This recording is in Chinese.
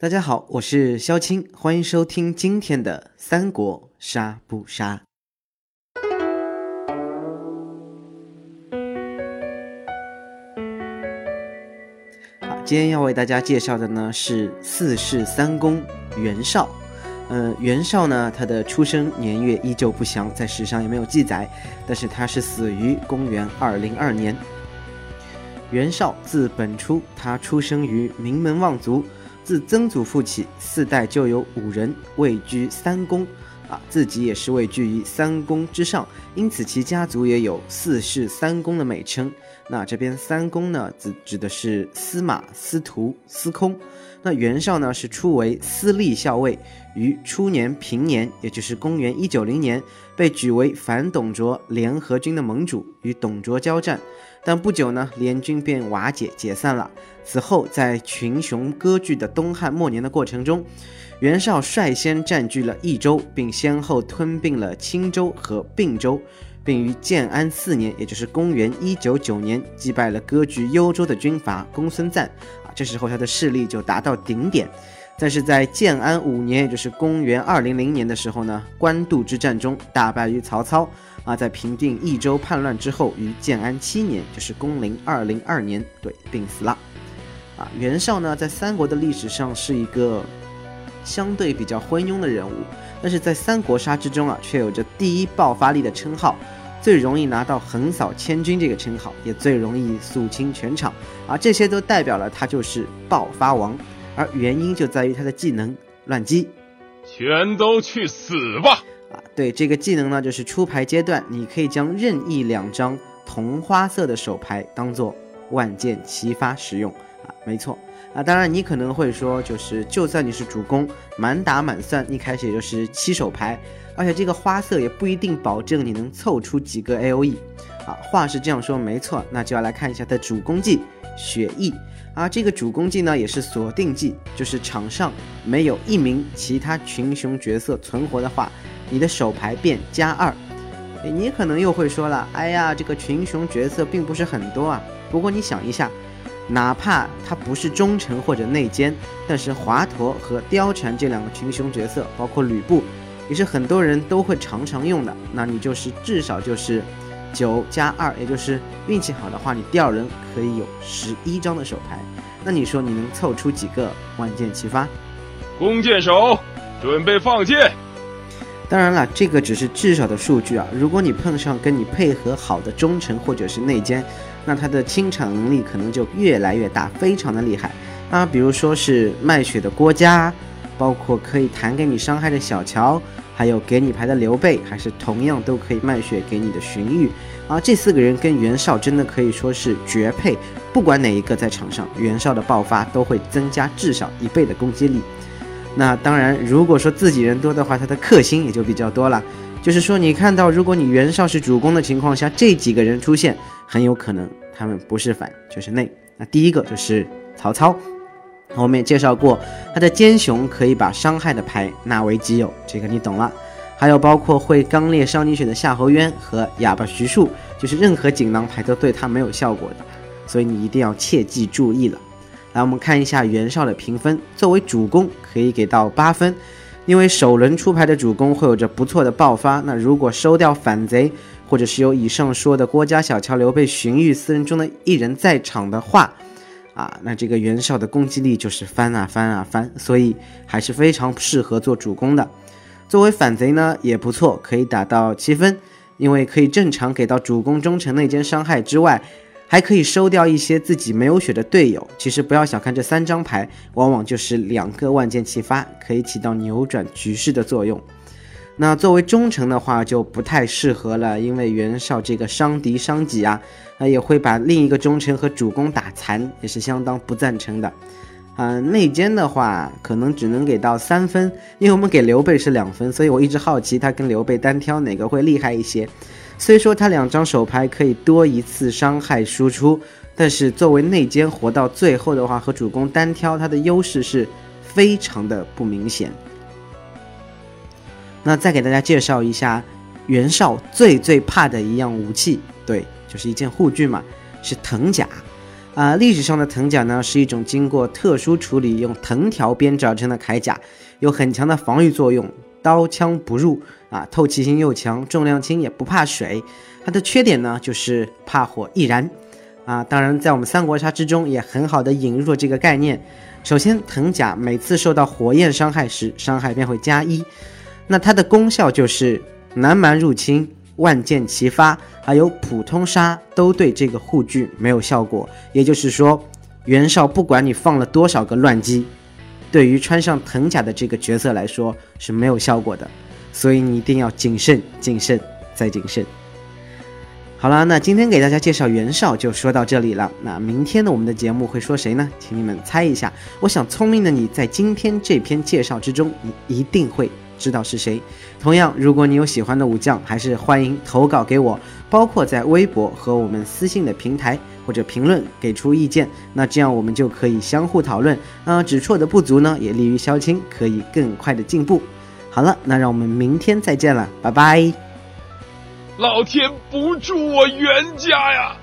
大家好，我是肖青，欢迎收听今天的《三国杀不杀》。好，今天要为大家介绍的呢是四世三公袁绍。嗯，袁绍呢，他的出生年月依旧不详，在史上也没有记载，但是他是死于公元二零二年。袁绍字本初，他出生于名门望族。自曾祖父起，四代就有五人位居三公，啊，自己也是位居于三公之上，因此其家族也有四世三公的美称。那这边三公呢，指指的是司马、司徒、司空。那袁绍呢，是初为司隶校尉，于初年平年，也就是公元一九零年，被举为反董卓联合军的盟主，与董卓交战。但不久呢，联军便瓦解解散了。此后，在群雄割据的东汉末年的过程中，袁绍率先占据了益州，并先后吞并了青州和并州，并于建安四年，也就是公元一九九年，击败了割据幽州的军阀公孙瓒。这时候他的势力就达到顶点。但是在建安五年，也就是公元二零零年的时候呢，官渡之战中大败于曹操。啊，在平定益州叛乱之后，于建安七年，就是公零二零二年，对，病死了。啊，袁绍呢，在三国的历史上是一个相对比较昏庸的人物，但是在三国杀之中啊，却有着第一爆发力的称号，最容易拿到横扫千军这个称号，也最容易肃清全场。啊，这些都代表了他就是爆发王，而原因就在于他的技能乱击。全都去死吧！啊，对这个技能呢，就是出牌阶段，你可以将任意两张同花色的手牌当做万箭齐发使用啊，没错啊。当然，你可能会说，就是就算你是主攻，满打满算一开始也就是七手牌，而且这个花色也不一定保证你能凑出几个 A O E 啊。话是这样说没错，那就要来看一下它的主攻技血翼啊。这个主攻技呢，也是锁定技，就是场上没有一名其他群雄角色存活的话。你的手牌变加二，你可能又会说了，哎呀，这个群雄角色并不是很多啊。不过你想一下，哪怕他不是忠臣或者内奸，但是华佗和貂蝉这两个群雄角色，包括吕布，也是很多人都会常常用的。那你就是至少就是九加二，也就是运气好的话，你第二轮可以有十一张的手牌。那你说你能凑出几个万箭齐发？弓箭手，准备放箭。当然了，这个只是至少的数据啊。如果你碰上跟你配合好的忠臣或者是内奸，那他的清场能力可能就越来越大，非常的厉害啊。比如说是卖血的郭嘉，包括可以弹给你伤害的小乔，还有给你牌的刘备，还是同样都可以卖血给你的荀彧啊。这四个人跟袁绍真的可以说是绝配，不管哪一个在场上，袁绍的爆发都会增加至少一倍的攻击力。那当然，如果说自己人多的话，他的克星也就比较多了。就是说，你看到如果你袁绍是主攻的情况下，这几个人出现，很有可能他们不是反就是内。那第一个就是曹操，我们也介绍过，他的奸雄可以把伤害的牌纳为己有，这个你懂了。还有包括会刚烈少女血的夏侯渊和哑巴徐庶，就是任何锦囊牌都对他没有效果的，所以你一定要切记注意了。来，我们看一下袁绍的评分。作为主攻，可以给到八分，因为首轮出牌的主攻会有着不错的爆发。那如果收掉反贼，或者是有以上说的郭嘉、小乔、刘备、荀彧四人中的一人在场的话，啊，那这个袁绍的攻击力就是翻啊翻啊翻，所以还是非常适合做主攻的。作为反贼呢，也不错，可以打到七分，因为可以正常给到主攻忠臣内奸伤害之外。还可以收掉一些自己没有血的队友。其实不要小看这三张牌，往往就是两个万箭齐发，可以起到扭转局势的作用。那作为忠诚的话就不太适合了，因为袁绍这个伤敌伤己啊，那也会把另一个忠臣和主公打残，也是相当不赞成的。啊，内奸的话可能只能给到三分，因为我们给刘备是两分，所以我一直好奇他跟刘备单挑哪个会厉害一些。虽说他两张手牌可以多一次伤害输出，但是作为内奸活到最后的话，和主公单挑，他的优势是非常的不明显。那再给大家介绍一下袁绍最最怕的一样武器，对，就是一件护具嘛，是藤甲。啊，历史上的藤甲呢，是一种经过特殊处理、用藤条编制而成的铠甲，有很强的防御作用，刀枪不入啊，透气性又强，重量轻，也不怕水。它的缺点呢，就是怕火易燃啊。当然，在我们三国杀之中，也很好的引入了这个概念。首先，藤甲每次受到火焰伤害时，伤害便会加一。那它的功效就是南蛮入侵、万箭齐发，还有普通杀都对这个护具没有效果。也就是说，袁绍不管你放了多少个乱击，对于穿上藤甲的这个角色来说是没有效果的。所以你一定要谨慎、谨慎再谨慎。好了，那今天给大家介绍袁绍就说到这里了。那明天呢，我们的节目会说谁呢？请你们猜一下。我想聪明的你在今天这篇介绍之中，你一定会知道是谁。同样，如果你有喜欢的武将，还是欢迎投稿给我，包括在微博和我们私信的平台或者评论给出意见。那这样我们就可以相互讨论。啊，指出我的不足呢，也利于萧青可以更快的进步。好了，那让我们明天再见了，拜拜。老天不助我袁家呀！